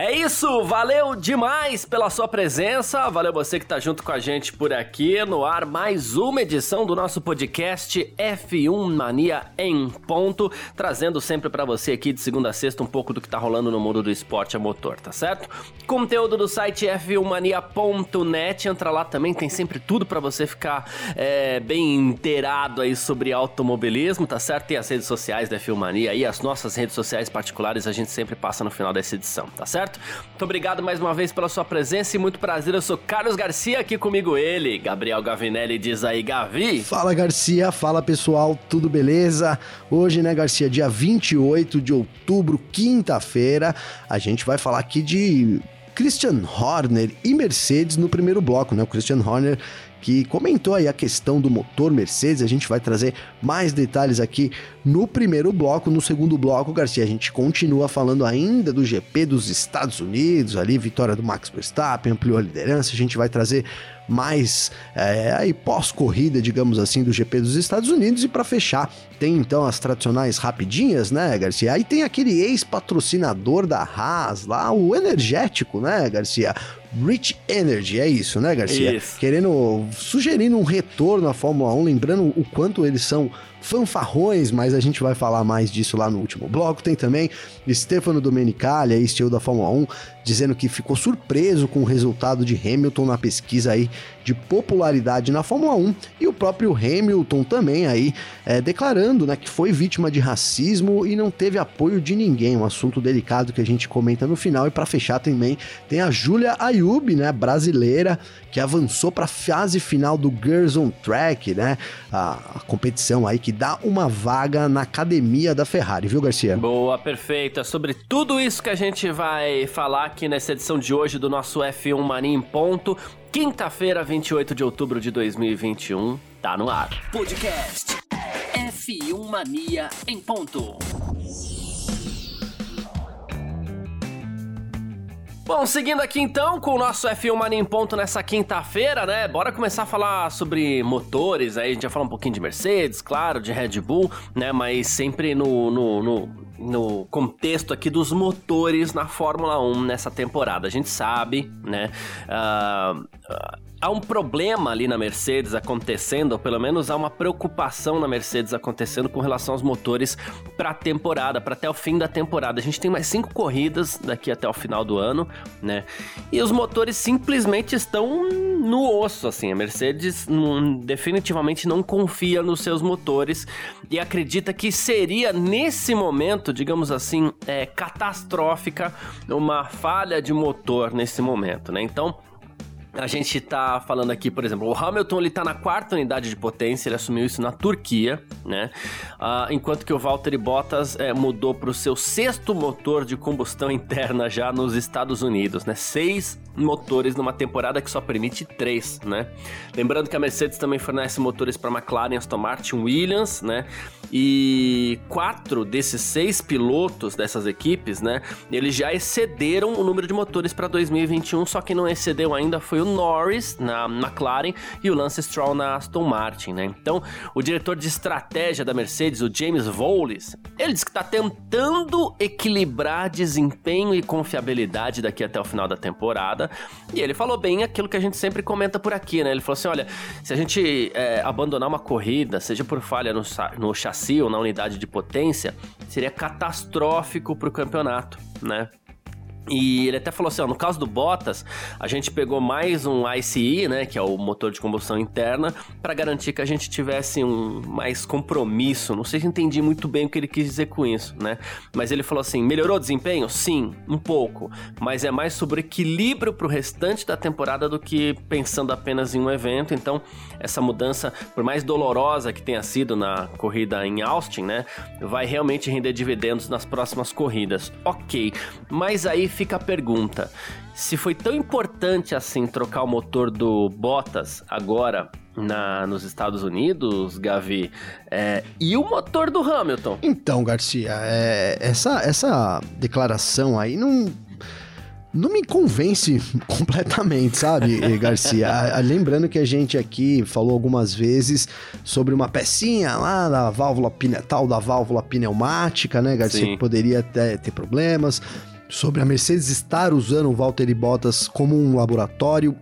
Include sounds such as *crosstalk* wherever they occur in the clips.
É isso, valeu demais pela sua presença, valeu você que tá junto com a gente por aqui no ar, mais uma edição do nosso podcast F1 Mania em ponto, trazendo sempre para você aqui de segunda a sexta um pouco do que tá rolando no mundo do esporte a motor, tá certo? Conteúdo do site f1mania.net, entra lá também, tem sempre tudo para você ficar é, bem inteirado aí sobre automobilismo, tá certo? Tem as redes sociais da F1 Mania e as nossas redes sociais particulares a gente sempre passa no final dessa edição, tá certo? Certo? Muito obrigado mais uma vez pela sua presença e muito prazer. Eu sou Carlos Garcia, aqui comigo ele, Gabriel Gavinelli, diz aí, Gavi. Fala Garcia, fala pessoal, tudo beleza? Hoje, né, Garcia, dia 28 de outubro, quinta-feira, a gente vai falar aqui de Christian Horner e Mercedes no primeiro bloco, né? O Christian Horner que comentou aí a questão do motor Mercedes. A gente vai trazer mais detalhes aqui no primeiro bloco. No segundo bloco, Garcia, a gente continua falando ainda do GP dos Estados Unidos, ali, vitória do Max Verstappen, ampliou a liderança. A gente vai trazer mais é, aí pós-corrida, digamos assim, do GP dos Estados Unidos. E para fechar, tem então as tradicionais rapidinhas, né, Garcia? Aí tem aquele ex-patrocinador da Haas lá, o energético, né, Garcia? Rich Energy, é isso, né, Garcia? Isso. Querendo, sugerindo um retorno à Fórmula 1, lembrando o quanto eles são fanfarrões, mas a gente vai falar mais disso lá no último bloco. Tem também Stefano Domenicali, aí, CEO da Fórmula 1, dizendo que ficou surpreso com o resultado de Hamilton na pesquisa aí de popularidade na Fórmula 1 e o próprio Hamilton também aí é, declarando né, que foi vítima de racismo e não teve apoio de ninguém, um assunto delicado que a gente comenta no final e para fechar também tem a Júlia Ayub, né, brasileira, que avançou para a fase final do Girls on Track, né, a, a competição aí que dá uma vaga na academia da Ferrari, viu Garcia? Boa, perfeita. Sobre tudo isso que a gente vai falar aqui nessa edição de hoje do nosso F1 Mania em ponto. Quinta-feira, 28 de outubro de 2021, tá no ar. Podcast F1 Mania em ponto. Bom, seguindo aqui então com o nosso F1 Mania em ponto nessa quinta-feira, né? Bora começar a falar sobre motores. Aí a gente já fala um pouquinho de Mercedes, claro, de Red Bull, né? Mas sempre no, no, no no contexto aqui dos motores na Fórmula 1 nessa temporada. A gente sabe, né? Uh, uh, há um problema ali na Mercedes acontecendo, ou pelo menos há uma preocupação na Mercedes acontecendo com relação aos motores para a temporada, para até o fim da temporada. A gente tem mais cinco corridas daqui até o final do ano, né? E os motores simplesmente estão no osso, assim. A Mercedes não, definitivamente não confia nos seus motores e acredita que seria nesse momento, digamos assim, é, catastrófica uma falha de motor nesse momento, né? Então a gente tá falando aqui, por exemplo, o Hamilton ele tá na quarta unidade de potência, ele assumiu isso na Turquia, né? Uh, enquanto que o Valtteri Bottas é, mudou para o seu sexto motor de combustão *laughs* interna já nos Estados Unidos, né? Seis motores numa temporada que só permite três, né? Lembrando que a Mercedes também fornece motores para McLaren, Aston Martin, Williams, né? E quatro desses seis pilotos dessas equipes, né? Eles já excederam o número de motores para 2021, só que não excedeu ainda foi o Norris na McLaren e o Lance Stroll na Aston Martin, né? Então, o diretor de estratégia da Mercedes, o James Vowles, ele diz que está tentando equilibrar desempenho e confiabilidade daqui até o final da temporada. E ele falou bem aquilo que a gente sempre comenta por aqui, né? Ele falou assim: olha, se a gente é, abandonar uma corrida, seja por falha no, no chassi ou na unidade de potência, seria catastrófico para o campeonato, né? E ele até falou assim, ó, no caso do Bottas, a gente pegou mais um ICE, né, que é o motor de combustão interna, para garantir que a gente tivesse um mais compromisso. Não sei se entendi muito bem o que ele quis dizer com isso, né? Mas ele falou assim: melhorou o desempenho? Sim, um pouco, mas é mais sobre equilíbrio para o restante da temporada do que pensando apenas em um evento. Então, essa mudança, por mais dolorosa que tenha sido na corrida em Austin, né, vai realmente render dividendos nas próximas corridas. Ok, mas aí fica a pergunta: se foi tão importante assim trocar o motor do Bottas agora na, nos Estados Unidos, Gavi. É, e o motor do Hamilton? Então, Garcia, é, essa, essa declaração aí não não me convence *laughs* completamente, sabe, *laughs* Garcia? Lembrando que a gente aqui falou algumas vezes sobre uma pecinha lá da válvula tal da válvula pneumática, né, Garcia, Sim. que poderia ter, ter problemas. Sobre a Mercedes estar usando o Valtteri Bottas como um laboratório,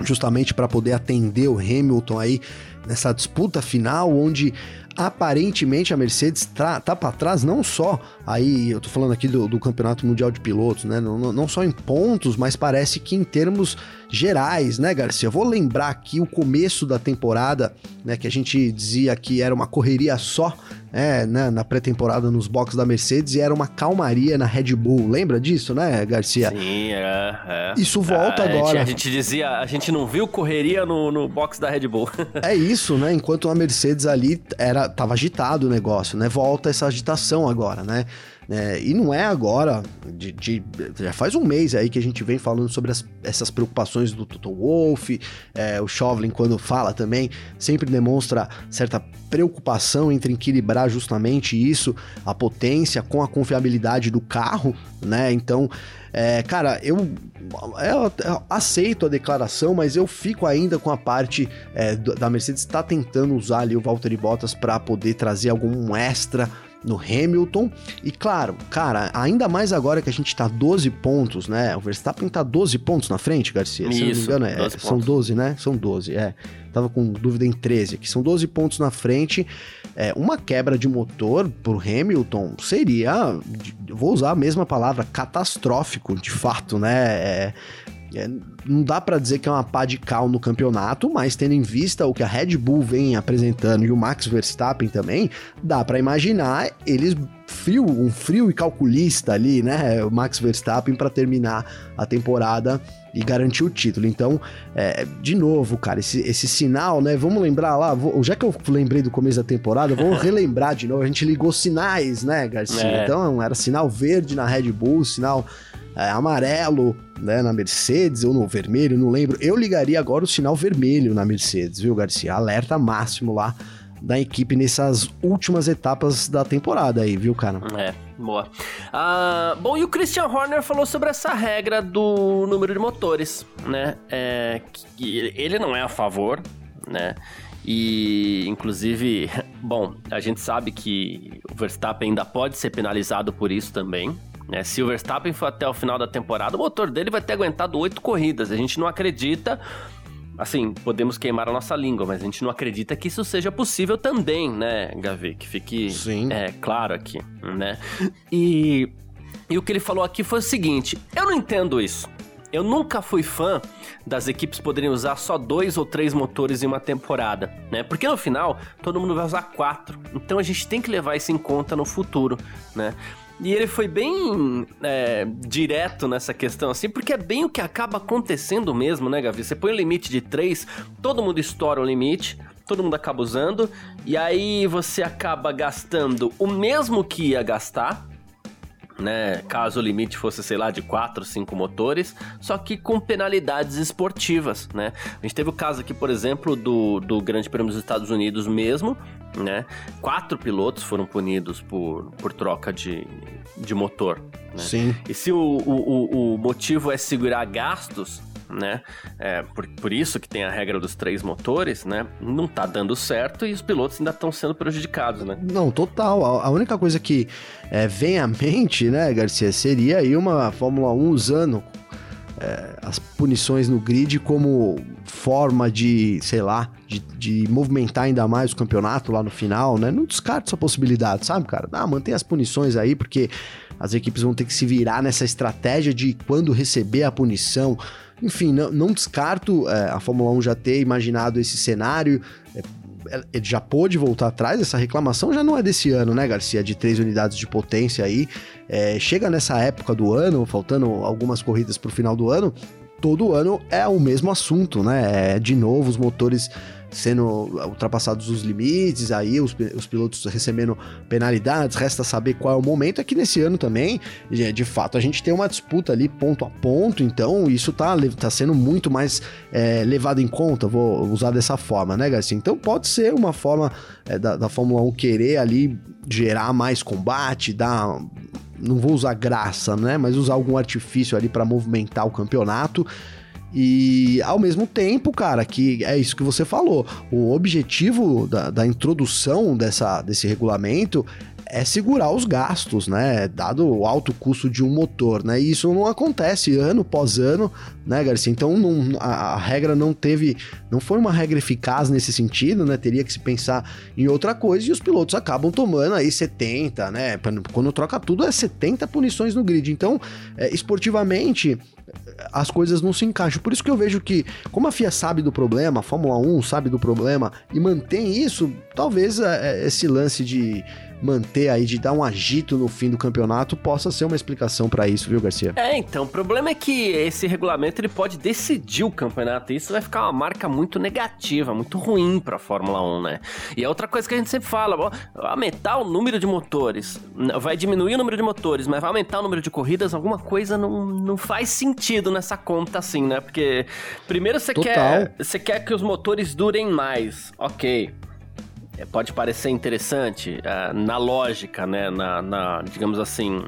justamente para poder atender o Hamilton aí nessa disputa final, onde aparentemente a Mercedes tá, tá para trás não só aí eu tô falando aqui do, do campeonato mundial de pilotos, né? Não, não, só em pontos, mas parece que em termos gerais, né, Garcia? Eu vou lembrar aqui o começo da temporada, né? Que a gente dizia que era uma correria só, é, né, na pré-temporada nos boxes da Mercedes e era uma calmaria na Red Bull. Lembra disso, né, Garcia? Sim, é. é. Isso volta a agora. Gente, a gente dizia, a gente não viu correria no, no box da Red Bull. é isso, né? Enquanto a Mercedes ali era tava agitado o negócio, né? Volta essa agitação agora, né? É, e não é agora, de, de, já faz um mês aí que a gente vem falando sobre as, essas preocupações do Toto Wolff, é, o Chauvelin quando fala também, sempre demonstra certa preocupação entre equilibrar justamente isso, a potência com a confiabilidade do carro, né? Então, é, cara, eu, eu, eu, aceito a declaração, mas eu fico ainda com a parte é, da Mercedes está tentando usar ali o Valtteri Bottas para poder trazer algum extra no Hamilton. E claro, cara, ainda mais agora que a gente tá 12 pontos, né? O Verstappen tá 12 pontos na frente, Garcia. Isso, se não me engano, é, 12 são 12, né? São 12, é. Tava com dúvida em 13 aqui. São 12 pontos na frente. É, uma quebra de motor pro Hamilton seria, vou usar a mesma palavra, catastrófico, de fato, né? É, é, não dá para dizer que é uma pá de cal no campeonato, mas tendo em vista o que a Red Bull vem apresentando e o Max Verstappen também, dá para imaginar eles frio, um frio e calculista ali, né? O Max Verstappen para terminar a temporada e garantir o título. Então, é, de novo, cara, esse, esse sinal, né? Vamos lembrar lá, vou, já que eu lembrei do começo da temporada, vamos relembrar de novo. A gente ligou sinais, né, Garcia? É. Então, era sinal verde na Red Bull, sinal é, amarelo né, na Mercedes ou no vermelho, não lembro. Eu ligaria agora o sinal vermelho na Mercedes, viu, Garcia? Alerta máximo lá da equipe nessas últimas etapas da temporada aí, viu, cara? É, boa. Ah, bom, e o Christian Horner falou sobre essa regra do número de motores, né? É, que ele não é a favor, né? E, inclusive, *laughs* bom, a gente sabe que o Verstappen ainda pode ser penalizado por isso também, né? Se o Verstappen for até o final da temporada, o motor dele vai ter aguentado oito corridas. A gente não acredita. Assim, podemos queimar a nossa língua, mas a gente não acredita que isso seja possível também, né, Gavi? Que fique é, claro aqui, né? E, e o que ele falou aqui foi o seguinte: eu não entendo isso. Eu nunca fui fã das equipes poderem usar só dois ou três motores em uma temporada, né? Porque no final todo mundo vai usar quatro. Então a gente tem que levar isso em conta no futuro, né? E ele foi bem é, direto nessa questão, assim, porque é bem o que acaba acontecendo mesmo, né, Gavi? Você põe o limite de 3, todo mundo estoura o limite, todo mundo acaba usando, e aí você acaba gastando o mesmo que ia gastar, né? Caso o limite fosse, sei lá, de 4, 5 motores, só que com penalidades esportivas, né? A gente teve o caso aqui, por exemplo, do, do Grande Prêmio dos Estados Unidos mesmo, né? Quatro pilotos foram punidos por, por troca de, de motor. Né? Sim. E se o, o, o motivo é segurar gastos, né? É, por, por isso que tem a regra dos três motores, né? Não tá dando certo e os pilotos ainda estão sendo prejudicados, né? Não, total. A, a única coisa que é, vem à mente, né, Garcia, seria aí uma Fórmula 1 usando é, as punições no grid como forma de, sei lá, de, de, movimentar ainda mais o campeonato lá no final, né? Não descarta essa possibilidade, sabe, cara? Ah, mantém as punições aí, porque as equipes vão ter que se virar nessa estratégia de quando receber a punição. Enfim, não, não descarto é, a Fórmula 1 já ter imaginado esse cenário. É, ele já pôde voltar atrás, essa reclamação já não é desse ano, né, Garcia? De três unidades de potência aí. É, chega nessa época do ano, faltando algumas corridas para o final do ano, todo ano é o mesmo assunto, né? É, de novo, os motores sendo ultrapassados os limites, aí os, os pilotos recebendo penalidades, resta saber qual é o momento. É que nesse ano também, de fato, a gente tem uma disputa ali ponto a ponto, então isso tá, tá sendo muito mais é, levado em conta, vou usar dessa forma, né, Garcia? Então pode ser uma forma é, da, da Fórmula 1 querer ali gerar mais combate, dar não vou usar graça, né? Mas usar algum artifício ali para movimentar o campeonato. E ao mesmo tempo, cara, que é isso que você falou. O objetivo da, da introdução dessa, desse regulamento é segurar os gastos, né? Dado o alto custo de um motor, né? E isso não acontece ano após ano, né, Garcia? Então não, a, a, regra não teve, não foi uma regra eficaz nesse sentido, né? Teria que se pensar em outra coisa e os pilotos acabam tomando aí 70, né? Quando troca tudo é 70 punições no grid. Então, é, esportivamente, as coisas não se encaixam. Por isso que eu vejo que, como a FIA sabe do problema, a Fórmula 1 sabe do problema e mantém isso, talvez é, esse lance de manter aí, de dar um agito no fim do campeonato, possa ser uma explicação para isso, viu, Garcia? É, então, o problema é que esse regulamento ele pode decidir o campeonato e isso vai ficar uma marca muito negativa, muito ruim para a Fórmula 1, né? E é outra coisa que a gente sempre fala, aumentar o número de motores, vai diminuir o número de motores, mas vai aumentar o número de corridas, alguma coisa não, não faz sentido nessa conta assim, né? Porque primeiro você quer, você quer que os motores durem mais, ok. É, pode parecer interessante uh, na lógica, né? Na, na digamos assim,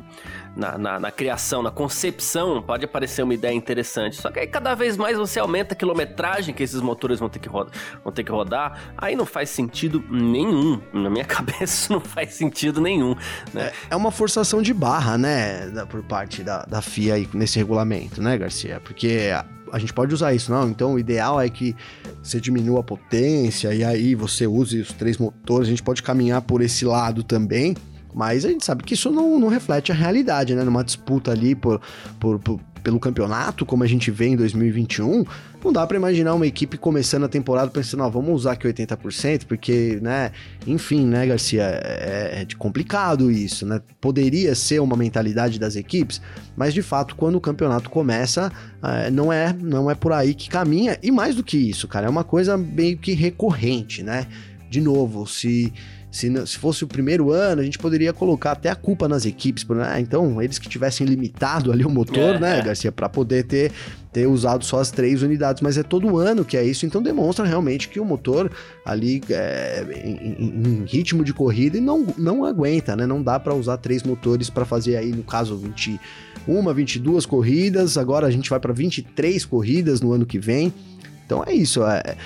na, na, na, criação, na concepção, pode parecer uma ideia interessante. Só que aí cada vez mais você aumenta a quilometragem que esses motores vão ter que, rodar, vão ter que rodar. Aí não faz sentido nenhum. Na minha *laughs* cabeça não faz sentido nenhum. Né? É, é uma forçação de barra, né? Da, por parte da, da FIA nesse regulamento, né, Garcia? Porque a gente pode usar isso, não? Então o ideal é que você diminua a potência e aí você use os três motores. A gente pode caminhar por esse lado também, mas a gente sabe que isso não, não reflete a realidade, né? Numa disputa ali por, por, por pelo campeonato, como a gente vê em 2021, não dá para imaginar uma equipe começando a temporada pensando, ó, vamos usar aqui 80%, porque, né, enfim, né, Garcia, é, é complicado isso, né? Poderia ser uma mentalidade das equipes, mas de fato, quando o campeonato começa, é, não é, não é por aí que caminha, e mais do que isso, cara, é uma coisa meio que recorrente, né? De novo, se se, se fosse o primeiro ano, a gente poderia colocar até a culpa nas equipes. Né? Então, eles que tivessem limitado ali o motor, é, né, é. Garcia, para poder ter, ter usado só as três unidades. Mas é todo ano que é isso, então demonstra realmente que o motor ali é, em, em, ritmo de corrida não, não aguenta, né? Não dá para usar três motores para fazer aí, no caso, 21, 22 corridas. Agora a gente vai para 23 corridas no ano que vem. Então é isso. É,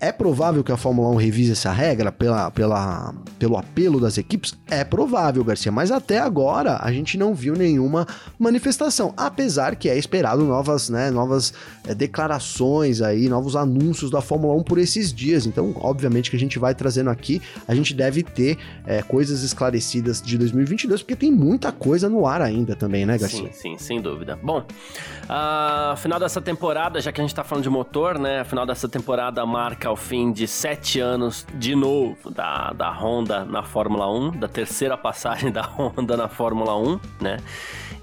é provável que a Fórmula 1 revise essa regra pela, pela, pelo apelo das equipes? É provável, Garcia, mas até agora a gente não viu nenhuma manifestação, apesar que é esperado novas, né, novas é, declarações aí, novos anúncios da Fórmula 1 por esses dias. Então, obviamente que a gente vai trazendo aqui, a gente deve ter é, coisas esclarecidas de 2022, porque tem muita coisa no ar ainda também, né, Garcia? Sim, sim, sem dúvida. Bom, uh, final dessa temporada, já que a gente tá falando de motor, né, final dessa temporada marca ao fim de sete anos de novo da, da Honda na Fórmula 1, da terceira passagem *laughs* da Honda na Fórmula 1, né?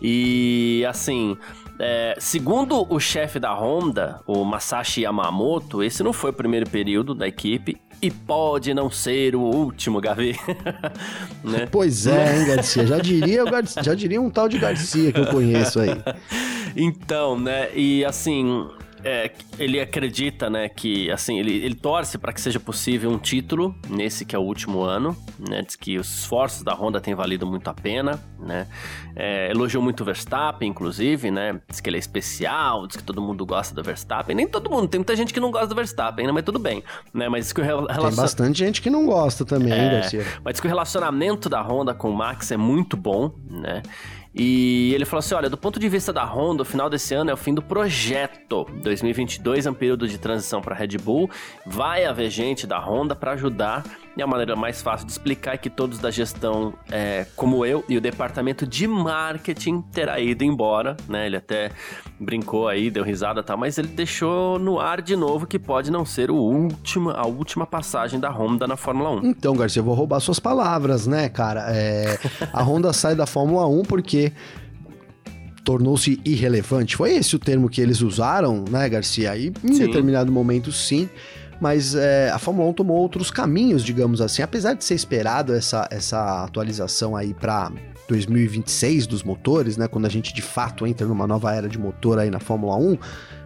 E assim. É, segundo o chefe da Honda, o Masashi Yamamoto, esse não foi o primeiro período da equipe e pode não ser o último, Gavi. *laughs* né? Pois é, hein, Garcia? Já diria, já diria um tal de Garcia que eu conheço aí. *laughs* Então, né? E assim, é, ele acredita, né, que assim, ele, ele torce para que seja possível um título nesse que é o último ano, né? Diz que os esforços da Honda têm valido muito a pena, né? É, elogiou muito o Verstappen, inclusive, né? Diz que ele é especial, diz que todo mundo gosta do Verstappen. Nem todo mundo, tem muita gente que não gosta do Verstappen, né? Mas tudo bem, né? Mas diz que o relacion... Tem bastante gente que não gosta também, é, Garcia. Mas diz que o relacionamento da Honda com o Max é muito bom, né? E ele falou assim: olha, do ponto de vista da Honda, o final desse ano é o fim do projeto. 2022 é um período de transição para Red Bull. Vai haver gente da Honda para ajudar e a maneira mais fácil de explicar é que todos da gestão, é, como eu, e o departamento de marketing terá ido embora, né? Ele até brincou aí, deu risada e tal, mas ele deixou no ar de novo que pode não ser o último, a última passagem da Honda na Fórmula 1. Então, Garcia, eu vou roubar suas palavras, né, cara? É, a Honda *laughs* sai da Fórmula 1 porque tornou-se irrelevante. Foi esse o termo que eles usaram, né, Garcia? E em sim. determinado momento, sim mas é, a Fórmula 1 tomou outros caminhos, digamos assim. Apesar de ser esperado essa, essa atualização aí para 2026 dos motores, né? Quando a gente de fato entra numa nova era de motor aí na Fórmula 1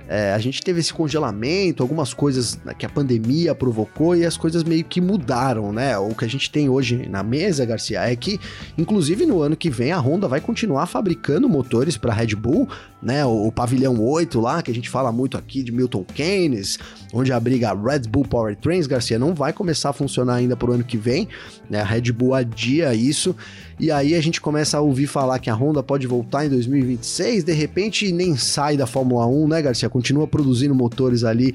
é, a gente teve esse congelamento, algumas coisas que a pandemia provocou e as coisas meio que mudaram, né? O que a gente tem hoje na mesa, Garcia, é que, inclusive no ano que vem, a Honda vai continuar fabricando motores para Red Bull, né? O, o, pavilhão 8 lá, que a gente fala muito aqui de Milton Keynes, onde abriga a Red Bull Powertrains, Garcia, não vai começar a funcionar ainda pro ano que vem, né? A Red Bull adia isso. E aí a gente começa a ouvir falar que a Honda pode voltar em 2026, de repente nem sai da Fórmula 1, né, Garcia? Continua produzindo motores ali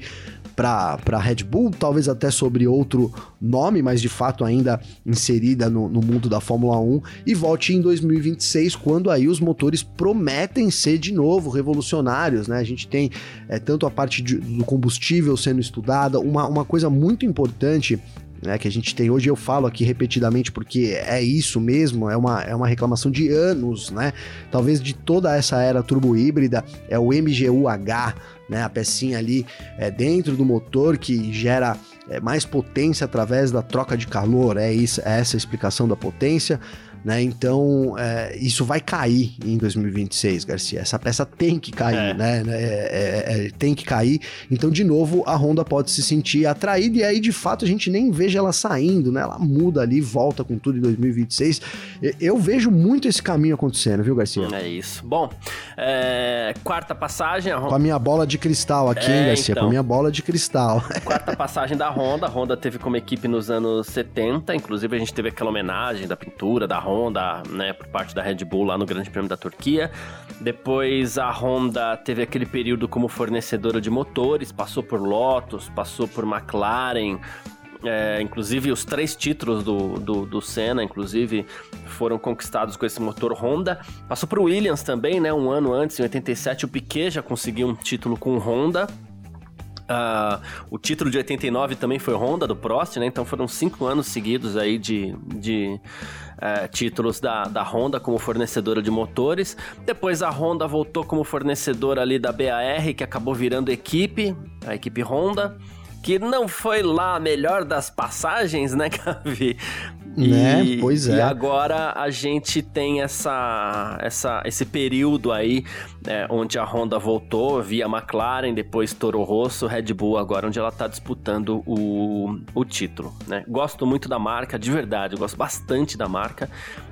para Red Bull, talvez até sobre outro nome, mas de fato ainda inserida no, no, mundo da Fórmula 1, e volte em 2026, quando aí os motores prometem ser de novo revolucionários, né? A gente tem é, tanto a parte de, do combustível sendo estudada, uma, uma coisa muito importante né, que a gente tem hoje, eu falo aqui repetidamente porque é isso mesmo, é uma, é uma reclamação de anos, né? Talvez de toda essa era turbo híbrida, é o MGU-H, né, a pecinha ali é, dentro do motor que gera é, mais potência através da troca de calor, é, isso, é essa a explicação da potência né? Então, é, isso vai cair em 2026, Garcia. Essa peça tem que cair, é. né? É, é, é, tem que cair. Então, de novo, a Honda pode se sentir atraída e aí, de fato, a gente nem veja ela saindo, né? Ela muda ali, volta com tudo em 2026. Eu vejo muito esse caminho acontecendo, viu, Garcia? É isso. Bom, é, quarta passagem. Honda... Com a minha bola de cristal aqui, hein, Garcia? Então. Com a minha bola de cristal. *laughs* Quarta passagem da Honda. A Honda teve como equipe nos anos 70, inclusive a gente teve aquela homenagem da pintura da Honda Honda, né, por parte da Red Bull lá no Grande Prêmio da Turquia. Depois a Honda teve aquele período como fornecedora de motores, passou por Lotus, passou por McLaren, é, inclusive os três títulos do, do, do, Senna, inclusive, foram conquistados com esse motor Honda. Passou para o Williams também, né? Um ano antes, em 87, o Piquet já conseguiu um título com Honda. Uh, o título de 89 também foi Honda, do Prost, né? Então foram cinco anos seguidos aí de, de uh, títulos da, da Honda como fornecedora de motores. Depois a Honda voltou como fornecedora ali da BAR, que acabou virando equipe, a equipe Honda que não foi lá a melhor das passagens, né, *laughs* Gavi? E, né? Pois é. E agora a gente tem essa, essa, esse período aí é, onde a Honda voltou via McLaren, depois Toro Rosso, Red Bull, agora onde ela está disputando o, o título. Né? Gosto muito da marca, de verdade, gosto bastante da marca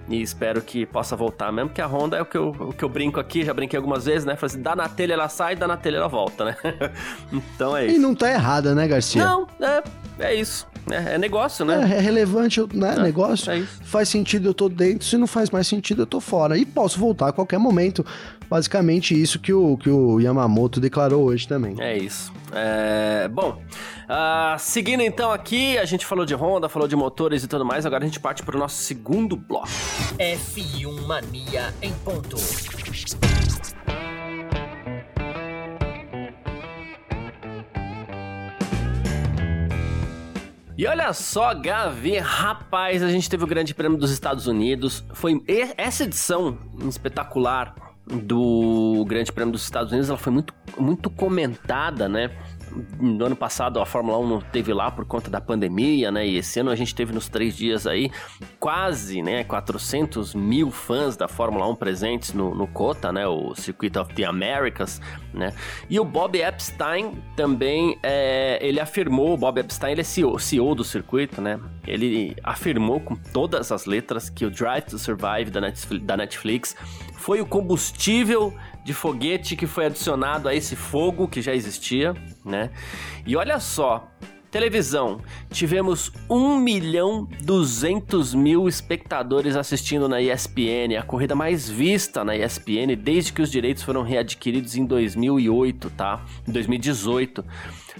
e espero que possa voltar mesmo, porque a Honda é o que eu, o que eu brinco aqui, já brinquei algumas vezes, né? Falei assim, dá na telha ela sai, dá na telha ela volta, né? *laughs* então é isso. E não tá errada, né, Garcia? Não, é, é isso. É, é negócio, né? É, é relevante, né? É, negócio. É faz sentido, eu tô dentro. Se não faz mais sentido, eu tô fora. E posso voltar a qualquer momento. Basicamente isso que o, que o Yamamoto declarou hoje também. É isso. É, bom, uh, seguindo então aqui, a gente falou de Honda, falou de motores e tudo mais. Agora a gente parte para o nosso segundo bloco. F1 Mania em ponto. E olha só, Gavi, rapaz, a gente teve o Grande Prêmio dos Estados Unidos. Foi essa edição espetacular do Grande Prêmio dos Estados Unidos, ela foi muito, muito comentada, né? No ano passado a Fórmula 1 não teve lá por conta da pandemia, né? E esse ano a gente teve nos três dias aí quase, né? 400 mil fãs da Fórmula 1 presentes no, no COTA, né? O Circuit of the Americas, né? E o Bob Epstein também, é, ele afirmou, o Bob Epstein ele é CEO, CEO do circuito, né? Ele afirmou com todas as letras que o Drive to Survive da Netflix, da Netflix foi o combustível de foguete que foi adicionado a esse fogo que já existia, né? E olha só, televisão, tivemos 1 milhão 200 mil espectadores assistindo na ESPN, a corrida mais vista na ESPN desde que os direitos foram readquiridos em 2008, tá? Em 2018.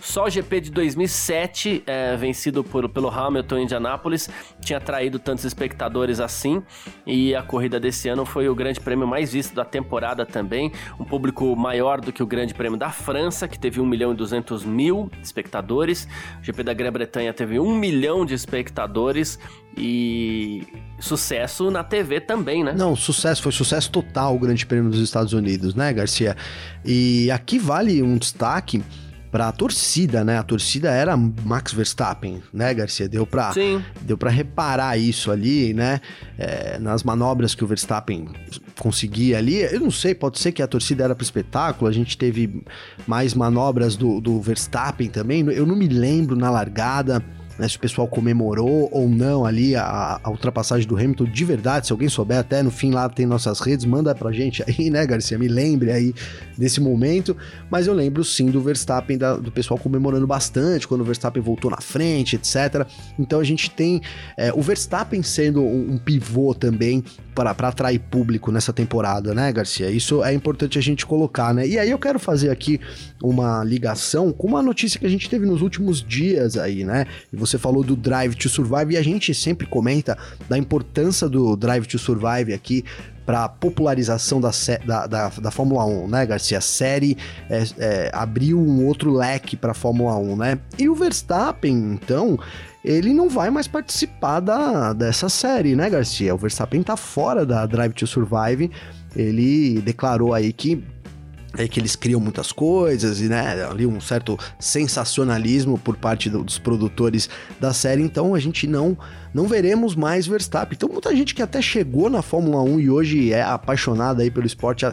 Só o GP de 2007, é, vencido por, pelo Hamilton em Indianápolis, tinha atraído tantos espectadores assim. E a corrida desse ano foi o grande prêmio mais visto da temporada também. Um público maior do que o grande prêmio da França, que teve 1 milhão e 200 mil espectadores. O GP da Grã-Bretanha teve 1 milhão de espectadores. E sucesso na TV também, né? Não, sucesso, foi sucesso total o Grande Prêmio dos Estados Unidos, né, Garcia? E aqui vale um destaque para a torcida, né? A torcida era Max Verstappen, né, Garcia? Deu para deu para reparar isso ali, né? É, nas manobras que o Verstappen conseguia ali. Eu não sei, pode ser que a torcida era para espetáculo. A gente teve mais manobras do, do Verstappen também. Eu não me lembro na largada né, se o pessoal comemorou ou não ali a, a, ultrapassagem do Hamilton de verdade, se alguém souber, até no fim lá tem nossas redes, manda pra gente aí, né, Garcia? Me lembre aí desse momento. Mas eu lembro sim do Verstappen, da, do pessoal comemorando bastante quando o Verstappen voltou na frente, etc. Então a gente tem é, o Verstappen sendo um, um pivô também para atrair público nessa temporada, né, Garcia? Isso é importante a gente colocar, né? E aí eu quero fazer aqui uma ligação com uma notícia que a gente teve nos últimos dias aí, né? E você falou do Drive to Survive e a gente sempre comenta da importância do Drive to Survive aqui para popularização da, da, da, da, Fórmula 1, né, Garcia? A série é, é, abriu um outro leque para a Fórmula 1, né? E o Verstappen, então, ele não vai mais participar da, dessa série, né, Garcia? O Verstappen tá fora da Drive to Survive. Ele declarou aí que é que eles criam muitas coisas e né, ali um certo sensacionalismo por parte do, dos produtores da série, então a gente não não veremos mais Verstappen. Então muita gente que até chegou na Fórmula 1 e hoje é apaixonada aí pelo esporte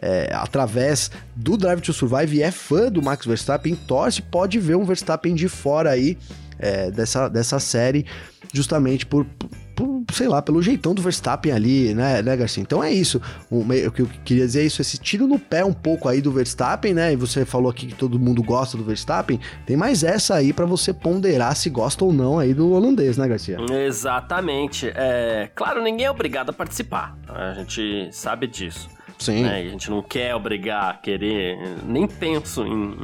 é, através do Drive to Survive e é fã do Max Verstappen, torce, pode ver um Verstappen de fora aí é, dessa, dessa série justamente por, sei lá, pelo jeitão do Verstappen ali, né, né Garcia? Então é isso. O, o que eu queria dizer é isso, esse tiro no pé um pouco aí do Verstappen, né? E você falou aqui que todo mundo gosta do Verstappen. Tem mais essa aí para você ponderar se gosta ou não aí do holandês, né, Garcia? Exatamente. É, claro, ninguém é obrigado a participar. A gente sabe disso. Sim. Né? a gente não quer obrigar, querer, nem penso em,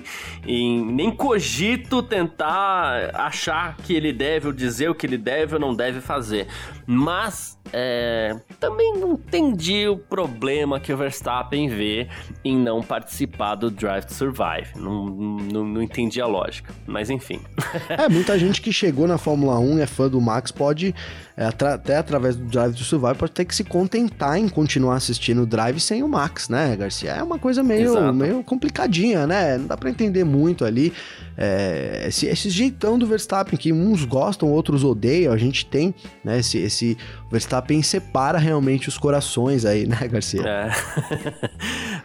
*laughs* em, nem cogito tentar achar que ele deve ou dizer o que ele deve ou não deve fazer. Mas é, também não entendi o problema que o Verstappen vê em não participar do Drive to Survive. Não, não, não entendi a lógica, mas enfim. *laughs* é, muita gente que chegou na Fórmula 1 e é fã do Max pode, é, até através do Drive to Survive, pode ter que se contentar em continuar assistindo o Drive sem o Max, né, Garcia? É uma coisa meio, meio complicadinha, né? Não dá pra entender muito ali é, esse, esse jeitão do Verstappen, que uns gostam, outros odeiam. A gente tem, né, esse, esse Verstappen separa realmente os corações aí, né, Garcia? É.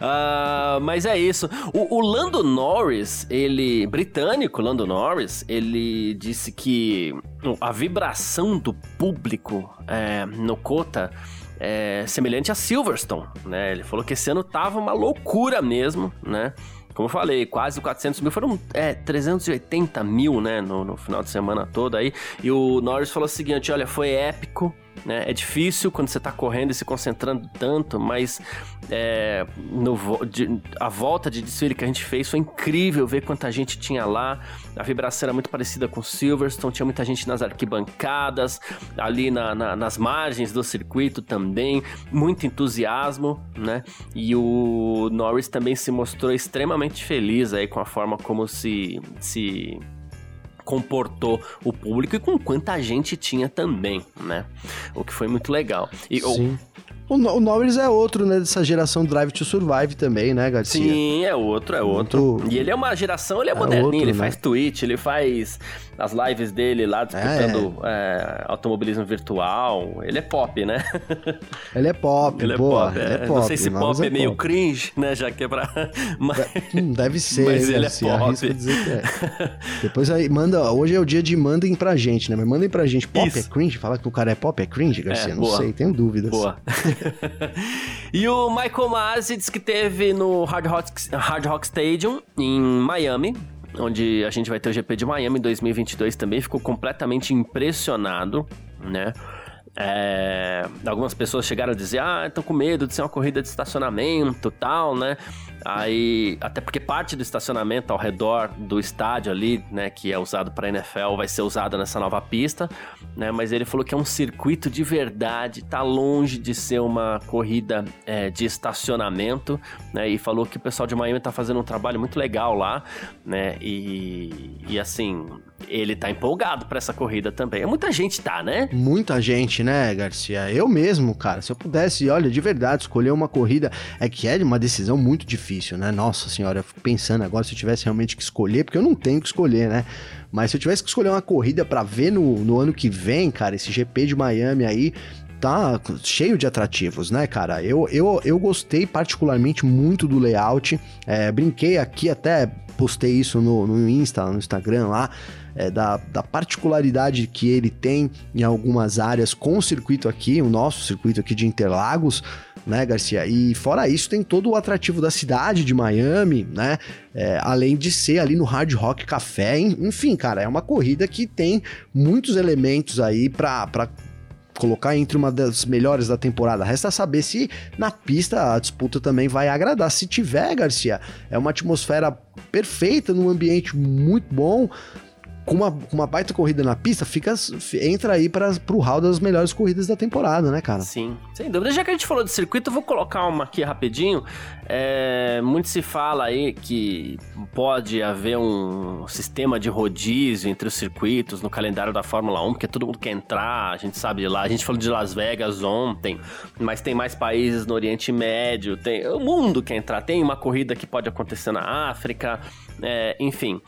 uh, *laughs* mas é isso. O, o, Lando Norris, ele, britânico, Lando Norris, ele disse que a vibração do público é, no Cota é semelhante a Silverstone, né? Ele falou que esse ano tava uma loucura mesmo, né? como eu falei, quase 400 mil, foram é, 380 mil, né, no, no final de semana todo aí. E o Norris falou o seguinte: olha, foi épico né? É difícil quando você está correndo e se concentrando tanto, mas é, no, de, a volta de desfile que a gente fez foi incrível ver quanta gente tinha lá. A vibração era muito parecida com Silverstone, tinha muita gente nas arquibancadas, ali na, na, nas margens do circuito também, muito entusiasmo, né? E o Norris também se mostrou extremamente feliz aí com a forma como se, se comportou o público e com quanta gente tinha também, né? O que foi muito legal. E, Sim. O, o Norris é outro, né, dessa geração Drive to Survive também, né, Garcia? Sim, é outro, é outro. Muito... E ele é uma geração, ele é, é moderninho, outro, ele né? faz Twitch, ele faz as lives dele lá disputando é. É, automobilismo virtual. Ele é pop, né? *laughs* Ele é pop, ele é pop. É. Não sei se pop é, meio pop. cringe, né, já que é pra... *laughs* Mas... Hum, deve ser, Mas ele é pop. é. Depois aí, manda, hoje é o dia de mandem pra gente, né? Mas mandem pra gente, pop Isso. é cringe? Fala que o cara é pop é cringe, Garcia? Não boa. sei, tenho dúvidas. Boa. *laughs* e o Michael Masi disse que teve no Hard Rock, Hard Rock Stadium, em Miami, onde a gente vai ter o GP de Miami em 2022 também, ficou completamente impressionado, né? É, algumas pessoas chegaram a dizer, ah, estão com medo de ser uma corrida de estacionamento tal, né? Aí, até porque parte do estacionamento ao redor do estádio ali, né, que é usado para NFL, vai ser usada nessa nova pista, né? Mas ele falou que é um circuito de verdade, tá longe de ser uma corrida é, de estacionamento, né? E falou que o pessoal de Miami tá fazendo um trabalho muito legal lá, né? E, e assim, ele tá empolgado para essa corrida também. Muita gente tá, né? Muita gente, né, Garcia? Eu mesmo, cara, se eu pudesse, olha, de verdade, escolher uma corrida, é que é uma decisão muito difícil, né? Nossa senhora, eu fico pensando agora se eu tivesse realmente que escolher, porque eu não tenho que escolher, né? Mas se eu tivesse que escolher uma corrida para ver no, no ano que vem, cara, esse GP de Miami aí, tá cheio de atrativos, né, cara? Eu, eu, eu gostei particularmente muito do layout. É, brinquei aqui, até postei isso no, no Insta, no Instagram lá. É, da, da, particularidade que ele tem em algumas áreas com o circuito aqui, o nosso circuito aqui de Interlagos, né, Garcia? E fora isso, tem todo o atrativo da cidade de Miami, né? É, além de ser ali no Hard Rock Café, enfim, cara, é uma corrida que tem muitos elementos aí para colocar entre uma das melhores da temporada. Resta saber se na pista a disputa também vai agradar. Se tiver, Garcia, é uma atmosfera perfeita, num ambiente muito bom com uma, uma baita corrida na pista, fica, entra aí para pro hall das melhores corridas da temporada, né, cara? Sim, sem dúvida. Já que a gente falou de circuito, eu vou colocar uma aqui rapidinho. É, muito se fala aí que pode haver um sistema de rodízio entre os circuitos no calendário da Fórmula 1, porque todo mundo quer entrar, a gente sabe de lá. A gente falou de Las Vegas ontem, mas tem mais países no Oriente Médio, tem o mundo quer entrar. Tem uma corrida que pode acontecer na África, é, enfim.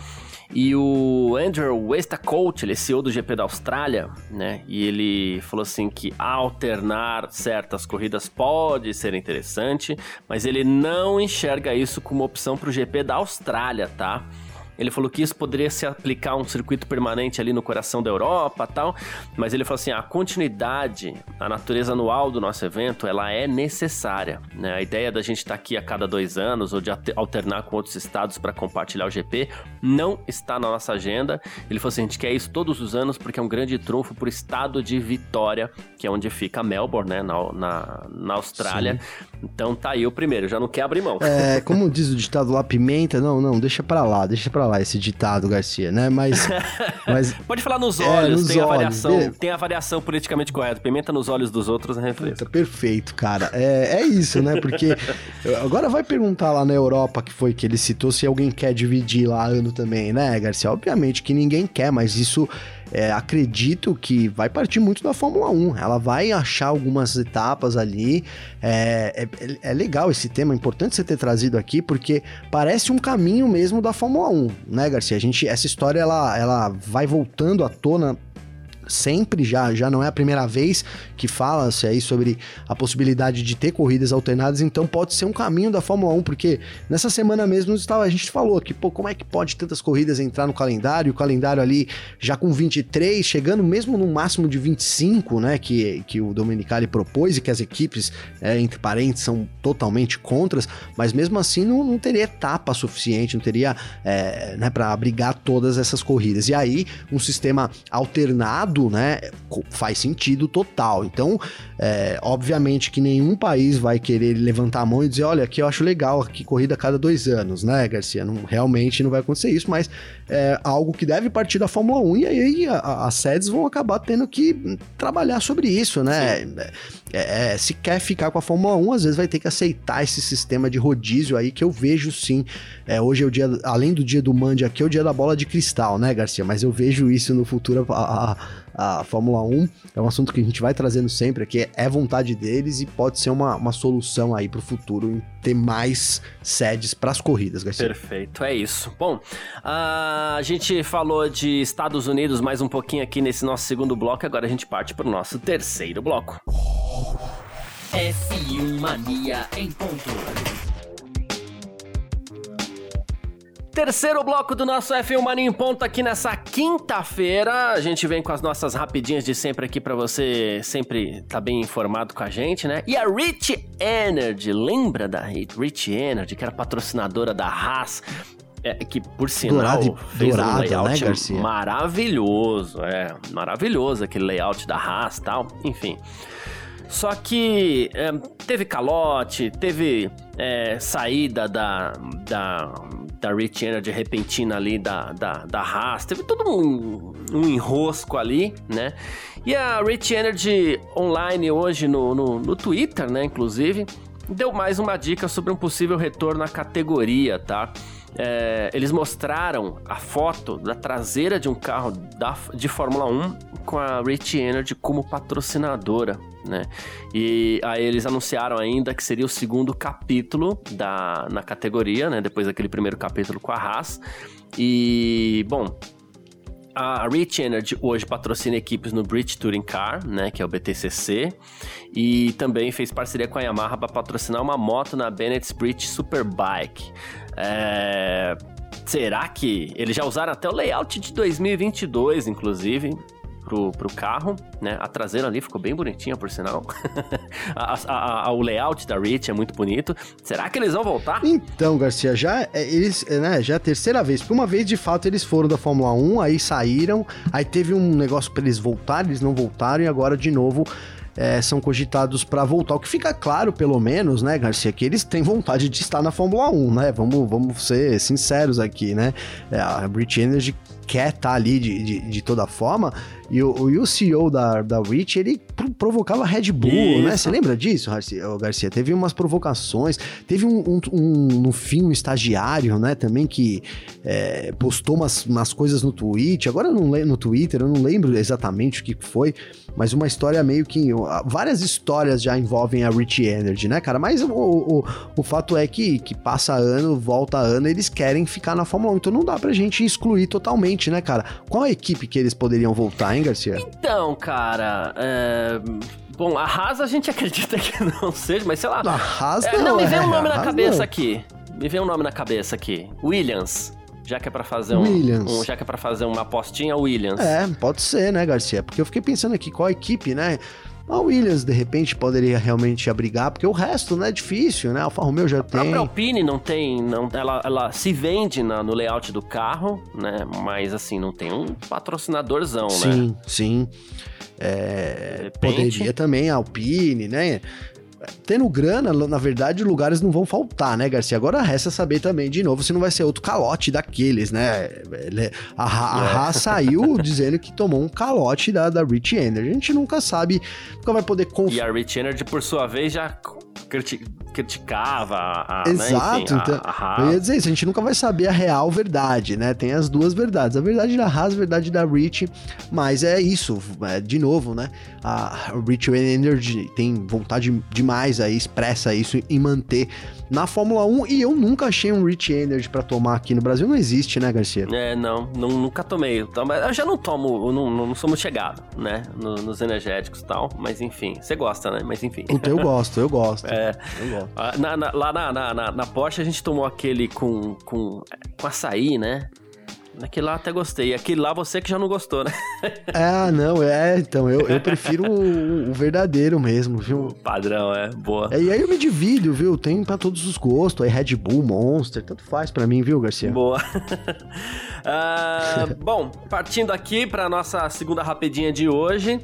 E o Andrew Westacoat, ele é CEO do GP da Austrália, né? E ele falou assim que alternar certas corridas pode ser interessante, mas ele não enxerga isso como opção para o GP da Austrália, tá? Ele falou que isso poderia se aplicar a um circuito permanente ali no coração da Europa tal, mas ele falou assim, a continuidade, a natureza anual do nosso evento, ela é necessária. Né? A ideia da gente estar tá aqui a cada dois anos ou de alternar com outros estados para compartilhar o GP não está na nossa agenda. Ele falou assim, a gente quer isso todos os anos porque é um grande trunfo para o estado de Vitória, que é onde fica Melbourne, né, na, na, na Austrália. Sim. Então tá aí o primeiro, já não quer abrir mão. É, *laughs* como diz o ditado lá, pimenta, não, não, deixa para lá, deixa para lá esse ditado, Garcia, né? Mas. *laughs* mas Pode falar nos é, olhos, é, nos tem, olhos. A variação, tem a variação politicamente correta. Pimenta nos olhos dos outros é refresco. Perfeito, cara. É, é isso, né? Porque. agora vai perguntar lá na Europa que foi que ele citou se alguém quer dividir lá ano também, né, Garcia? Obviamente que ninguém quer, mas isso é, acredito que vai partir muito da Fórmula 1. Ela vai achar algumas etapas ali. É, é, é, legal esse tema, é importante você ter trazido aqui, porque parece um caminho mesmo da Fórmula 1, né, Garcia? A gente, essa história ela, ela vai voltando à tona sempre, já, já não é a primeira vez que fala-se aí sobre a possibilidade de ter corridas alternadas, então pode ser um caminho da Fórmula 1, porque nessa semana mesmo a gente falou que, pô, como é que pode tantas corridas entrar no calendário, o calendário ali já com 23, chegando mesmo no máximo de 25, né, que, que o Domenicali propôs e que as equipes, é, entre parentes, são totalmente contras, mas mesmo assim não, não teria etapa suficiente, não teria, é, né, para abrigar todas essas corridas. E aí, um sistema alternado tudo, né, faz sentido total. Então, é, obviamente que nenhum país vai querer levantar a mão e dizer, olha, aqui eu acho legal, aqui corrida a cada dois anos, né, Garcia? Não, realmente não vai acontecer isso, mas é algo que deve partir da Fórmula 1 e aí as sedes vão acabar tendo que trabalhar sobre isso, né? É, é, se quer ficar com a Fórmula 1, às vezes vai ter que aceitar esse sistema de rodízio aí que eu vejo sim. É, hoje é o dia, além do dia do Mande aqui, é o dia da bola de cristal, né, Garcia? Mas eu vejo isso no futuro. A, a, a Fórmula 1 é um assunto que a gente vai trazendo sempre aqui, é vontade deles e pode ser uma, uma solução aí para o futuro em ter mais sedes para as corridas, Garcia. Perfeito, é isso. Bom, a gente falou de Estados Unidos mais um pouquinho aqui nesse nosso segundo bloco, agora a gente parte para o nosso terceiro bloco. F1 Mania em ponto. Terceiro bloco do nosso F1 Mania em Ponto aqui nessa quinta-feira. A gente vem com as nossas rapidinhas de sempre aqui para você sempre estar tá bem informado com a gente, né? E a Rich Energy, lembra da Rich Energy, que era patrocinadora da Haas? É, que por sinal Dourado, fez dourado, um layout né, maravilhoso, é, maravilhoso aquele layout da Haas e tal, enfim. Só que é, teve calote, teve é, saída da, da, da Rich Energy repentina ali da, da, da Haas, teve todo um, um enrosco ali, né? E a Rich Energy online hoje no, no, no Twitter, né, inclusive, deu mais uma dica sobre um possível retorno à categoria, tá? É, eles mostraram a foto da traseira de um carro da, de Fórmula 1 com a Rich Energy como patrocinadora, né? E aí eles anunciaram ainda que seria o segundo capítulo da, na categoria, né? Depois daquele primeiro capítulo com a Haas. E, bom, a Rich Energy hoje patrocina equipes no British Touring Car, né, que é o BTCC, e também fez parceria com a Yamaha para patrocinar uma moto na Bennett's British Superbike. É... Será que eles já usaram até o layout de 2022, inclusive? pro, pro carro, né? A traseira ali ficou bem bonitinha, por sinal. *laughs* a, a, a, o layout da Rich é muito bonito. Será que eles vão voltar? Então, Garcia, já é, eles, é, né, já é a terceira vez. Por uma vez, de fato, eles foram da Fórmula 1, aí saíram, aí teve um negócio para eles voltarem, eles não voltaram, e agora de novo é, são cogitados para voltar. O que fica claro, pelo menos, né, Garcia, que eles têm vontade de estar na Fórmula 1, né? Vamos, vamos ser sinceros aqui, né? É, a British Energy quer estar tá ali de, de, de toda forma. E o, e o CEO da, da Rich, ele provocava Red Bull, né? Isso. né? Você lembra disso, Garcia? Teve umas provocações. Teve um, um, um, no fim, um estagiário, né? Também que é, postou umas, umas coisas no tweet. Agora eu não no Twitter, eu não lembro exatamente o que foi, mas uma história meio que. Várias histórias já envolvem a Rich Energy, né, cara? Mas o, o, o fato é que, que passa ano, volta ano, eles querem ficar na Fórmula 1. Então não dá pra gente excluir totalmente, né, cara? Qual a equipe que eles poderiam voltar, hein? hein, Garcia? Então, cara, é... Bom, a Haas a gente acredita que *laughs* não seja, mas sei lá. A Haas é, não, não, me vem um nome na cabeça não. aqui. Me vem um nome na cabeça aqui. Williams. Já que é pra fazer um, um, já que é para fazer uma apostinha, Williams. É, pode ser, né, Garcia? Porque eu fiquei pensando aqui qual a equipe, né? A Williams, de repente, poderia realmente abrigar, porque o resto, né, é difícil, né? A Alfa Romeo já a tem. A própria Alpine não tem, não, ela, ela se vende na, no layout do carro, né? Mas, assim, não tem um patrocinadorzão, sim, né? Sim, sim. É, poderia também a Alpine, né? tendo grana, na verdade, lugares não vão faltar, né, Garcia? Agora resta saber também, de novo, se não vai ser outro calote daqueles, né? A, a, a Haas saiu *laughs* dizendo que tomou um calote da, da Rich Energy. A gente nunca sabe, nunca vai poder confiar. E a Rich Energy, por sua vez, já criticava a, Exato, né, Enfim, então, a, a eu ia dizer isso, a gente nunca vai saber a real verdade, né? Tem as duas verdades, a verdade da Haas, a verdade da Rich, mas é isso, é, de novo, né? A Rich Energy tem vontade demais aí, expressa isso em manter na Fórmula 1 e eu nunca achei um Rich Energy para tomar aqui no Brasil, não existe, né, Garcia? É, não, não nunca tomei, eu já não tomo, não, não sou muito chegado, né, nos energéticos e tal, mas enfim, você gosta, né, mas enfim. Eu gosto, eu gosto. É, eu gosto. Ah, na, na, lá na, na, na, Porsche a gente tomou aquele com, com, com açaí, né? Aquele lá até gostei. Aquele lá você que já não gostou, né? *laughs* Ah, não, é. Então, eu, eu prefiro o, o, verdadeiro mesmo, viu? O padrão, é. Boa. É, e aí eu me divido, viu? Tem pra todos os gostos. Aí Red Bull, Monster, tanto faz pra mim, viu, Garcia? Boa. uh, *laughs* bom, partindo aqui pra nossa segunda rapidinha de hoje.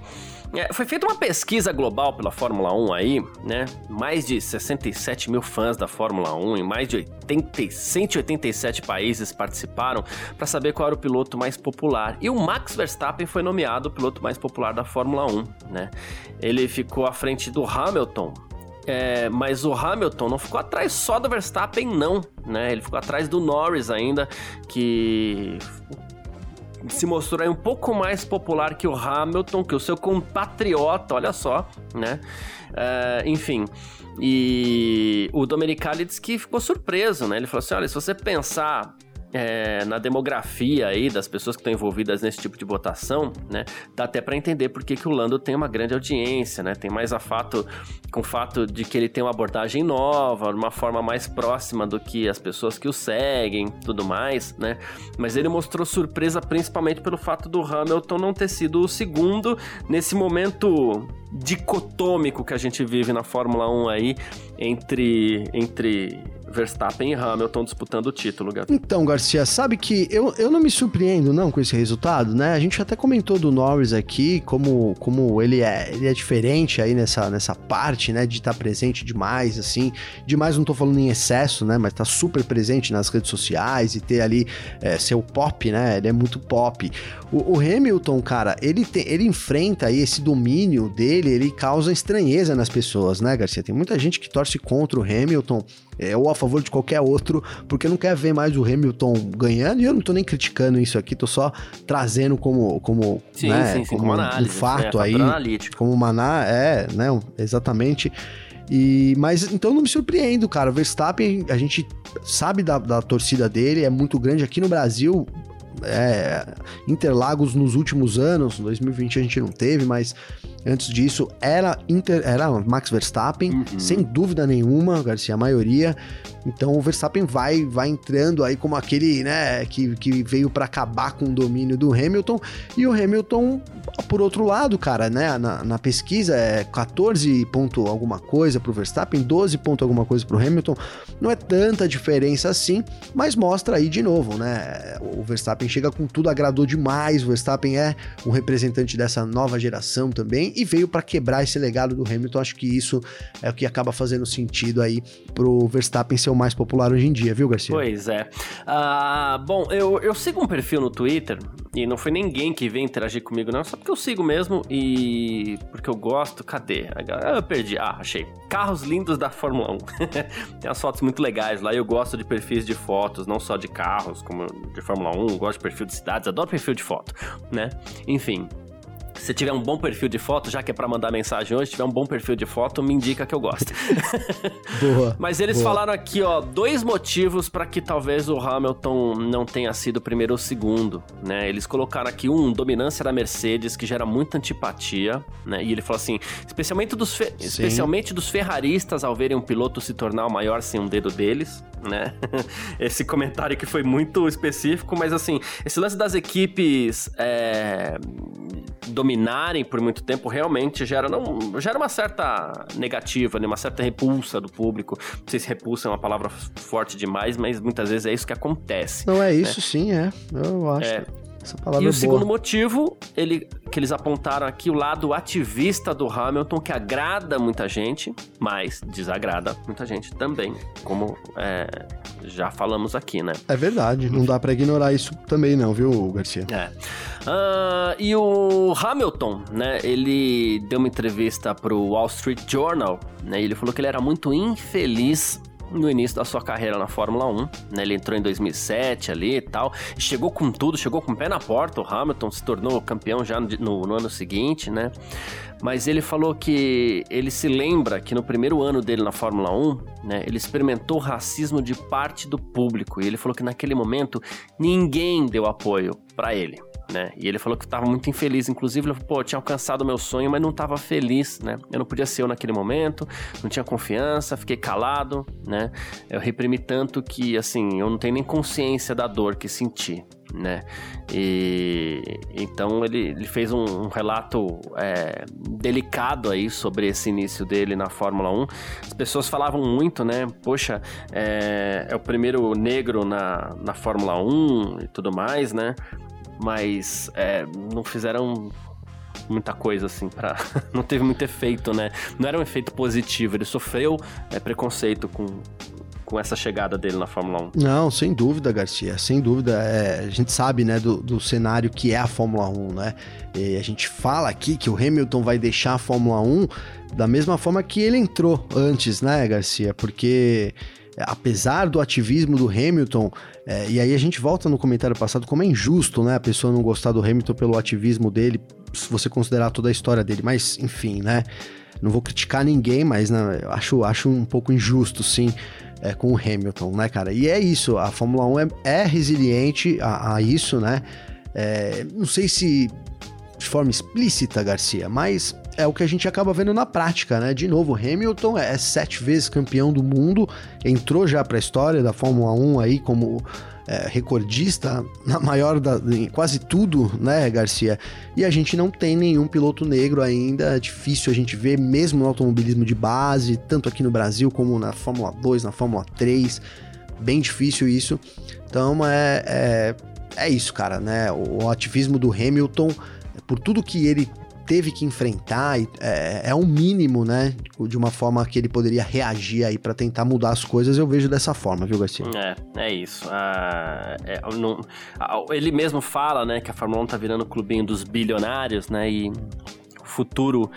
É, foi feita uma pesquisa global pela Fórmula 1 aí, né? Mais de 67 mil fãs da Fórmula 1 em mais de 80, 187 países participaram para saber qual era o piloto mais popular. E o Max Verstappen foi nomeado o piloto mais popular da Fórmula 1, né? Ele ficou à frente do Hamilton, é, mas o Hamilton não ficou atrás só do Verstappen, não, né? Ele ficou atrás do Norris ainda, que se mostrou um pouco mais popular que o Hamilton, que o seu compatriota, olha só, né? Uh, enfim, e o Domenicali disse que ficou surpreso, né? Ele falou assim: olha, se você pensar é, na demografia aí das pessoas que estão envolvidas nesse tipo de votação, né, dá até para entender por que, o Lando tem uma grande audiência, né, tem mais a fato com o fato de que ele tem uma abordagem nova, uma forma mais próxima do que as pessoas que o seguem, tudo mais, né, mas ele mostrou surpresa principalmente pelo fato do Hamilton não ter sido o segundo nesse momento dicotômico que a gente vive na Fórmula 1 aí entre entre Verstappen e Hamilton disputando o título, Gabi. Então, Garcia, sabe que eu, eu não me surpreendo não com esse resultado, né? A gente até comentou do Norris aqui, como, como ele, é, ele é diferente aí nessa, nessa parte, né? De estar tá presente demais, assim. Demais não tô falando em excesso, né? Mas tá super presente nas redes sociais e ter ali é, seu pop, né? Ele é muito pop. O, o Hamilton, cara, ele, ele enfrenta aí esse domínio dele, ele causa estranheza nas pessoas, né, Garcia? Tem muita gente que torce contra o Hamilton é, ou a favor de qualquer outro, porque não quer ver mais o Hamilton ganhando, e eu não tô nem criticando isso aqui, tô só trazendo como, como, sim, né, sim, sim, como, como análise, um fato é, aí, analítico. como maná, é, né, exatamente. E, mas então não me surpreendo, cara. O Verstappen, a gente sabe da, da torcida dele, é muito grande aqui no Brasil. É, Interlagos nos últimos anos, 2020 a gente não teve, mas antes disso era, Inter, era Max Verstappen, Uhum. sem dúvida nenhuma, Garcia, a maioria. Então o Verstappen vai, vai entrando aí como aquele, né, que, que veio para acabar com o domínio do Hamilton. E o Hamilton, por outro lado, cara, né, na, na pesquisa é 14 ponto alguma coisa pro Verstappen, 12 ponto alguma coisa pro Hamilton. Não é tanta diferença assim, mas mostra aí de novo, né? O Verstappen chega com tudo, agradou demais. O Verstappen é um representante dessa nova geração também e veio para quebrar esse legado do Hamilton. Acho que isso é o que acaba fazendo sentido aí pro Verstappen ser o mais popular hoje em dia, viu, Garcia? Pois é. Ah, bom, eu, eu sigo um perfil no Twitter e não foi ninguém que veio interagir comigo, não. Só porque eu sigo mesmo e porque eu gosto. Cadê? Ah, Eu perdi. Ah, achei. Carros lindos da Fórmula 1. *laughs* Tem umas fotos muito legais lá. Eu gosto de perfis de fotos, não só de carros, como de Fórmula 1. Eu gosto de perfil de cidades, adoro perfil de foto, né? Enfim. Se tiver um bom perfil de foto, já que é pra mandar mensagem hoje, se tiver um bom perfil de foto, me indica que eu gosto. *laughs* Boa. Mas eles boa. falaram aqui, ó, dois motivos para que talvez o Hamilton não tenha sido o primeiro ou segundo, né? Eles colocaram aqui um, dominância da Mercedes, que gera muita antipatia, né? E ele falou assim, especialmente dos, fe- especialmente dos ferraristas ao verem um piloto se tornar o maior sem um dedo deles, né? *laughs* Esse comentário que foi muito específico, mas assim, esse lance das equipes é, dominarem por muito tempo realmente gera, não, gera uma certa negativa, né? uma certa repulsa do público. Não sei se repulsa é uma palavra forte demais, mas muitas vezes é isso que acontece. Não é isso, sim, é. Eu acho. É. Essa palavra E é o boa. segundo motivo, ele, que eles apontaram aqui, o lado ativista do Hamilton, que agrada muita gente, mas desagrada muita gente também, como é, já falamos aqui, né? É verdade, não dá pra ignorar isso também não, viu, Garcia? É. Ah, e o Hamilton, né? Ele deu uma entrevista pro Wall Street Journal, né? E ele falou que ele era muito infeliz no início da sua carreira na Fórmula 1, né? Ele entrou em 2007 ali e tal, chegou com tudo, chegou com o pé na porta, o Hamilton se tornou campeão já no, no- no ano seguinte, né? Mas ele falou que ele se lembra que no primeiro ano dele na Fórmula 1, né, ele experimentou racismo de parte do público. E ele falou que naquele momento ninguém deu apoio pra ele. Né? E ele falou que estava muito infeliz, inclusive, ele falou, pô, eu tinha alcançado o meu sonho, mas não estava feliz, né? Eu não podia ser eu naquele momento, não tinha confiança, fiquei calado, né? Eu reprimi tanto que, assim, eu não tenho nem consciência da dor que senti, né? E então ele, ele fez um, um relato é, delicado aí sobre esse início dele na Fórmula 1. As pessoas falavam muito, né? Poxa, é, é o primeiro negro na, na Fórmula 1 e tudo mais, né? Mas é, não fizeram muita coisa assim para *laughs* não teve muito efeito, né? Não era um efeito positivo, ele sofreu é, preconceito com com essa chegada dele na Fórmula 1. Não, sem dúvida, Garcia, sem dúvida. É, a gente sabe, né, do, do cenário que é a Fórmula 1, né? E a gente fala aqui que o Hamilton vai deixar a Fórmula 1 da mesma forma que ele entrou antes, né, Garcia? Porque apesar do ativismo do Hamilton, é, e aí a gente volta no comentário passado, como é injusto, né, a pessoa não gostar do Hamilton pelo ativismo dele, se você considerar toda a história dele, mas enfim, né? Não vou criticar ninguém, mas né, acho, acho um pouco injusto, sim, é, com o Hamilton, né, cara? E é isso, a Fórmula 1 é, é resiliente a, a isso, né? É, não sei se de forma explícita, Garcia, mas é o que a gente acaba vendo na prática, né? De novo, Hamilton é sete vezes campeão do mundo, entrou já para a história da Fórmula 1 aí como é, recordista *laughs* na maior da, em quase tudo, né, Garcia? E a gente não tem nenhum piloto negro ainda, é difícil a gente ver, mesmo no automobilismo de base, tanto aqui no Brasil como na Fórmula 2, na Fórmula 3, bem difícil isso. Então é, é, é isso, cara, né? O, o ativismo do Hamilton, por tudo que ele teve que enfrentar, é, é um mínimo, né? De uma forma que ele poderia reagir aí para tentar mudar as coisas, eu vejo dessa forma, viu, Garcia? É, é isso. Ah, é, não- ele mesmo fala, né, que a Fórmula 1 tá virando o clubinho dos bilionários, né, e o futuro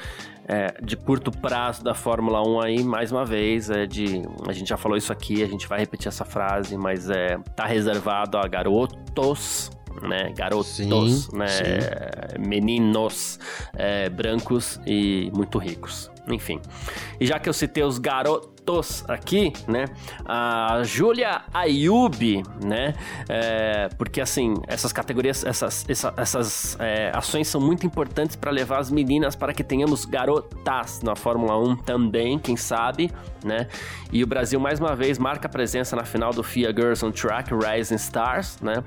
é, de curto prazo da Fórmula 1 aí, mais uma vez, é de. A gente já falou isso aqui, a gente vai repetir essa frase, mas é, tá reservado a garotos né? Garotos, sim, né? Sim. Meninos é, brancos e muito ricos. Enfim. E já que eu citei os garotos aqui, né? A Julia Ayub, né? É, porque assim, essas categorias, essas, essa, essas é, ações são muito importantes para levar as meninas para que tenhamos garotas na Fórmula 1 também, quem sabe, né? E o Brasil mais uma vez marca presença na final do FIA Girls on Track Rising Stars, né?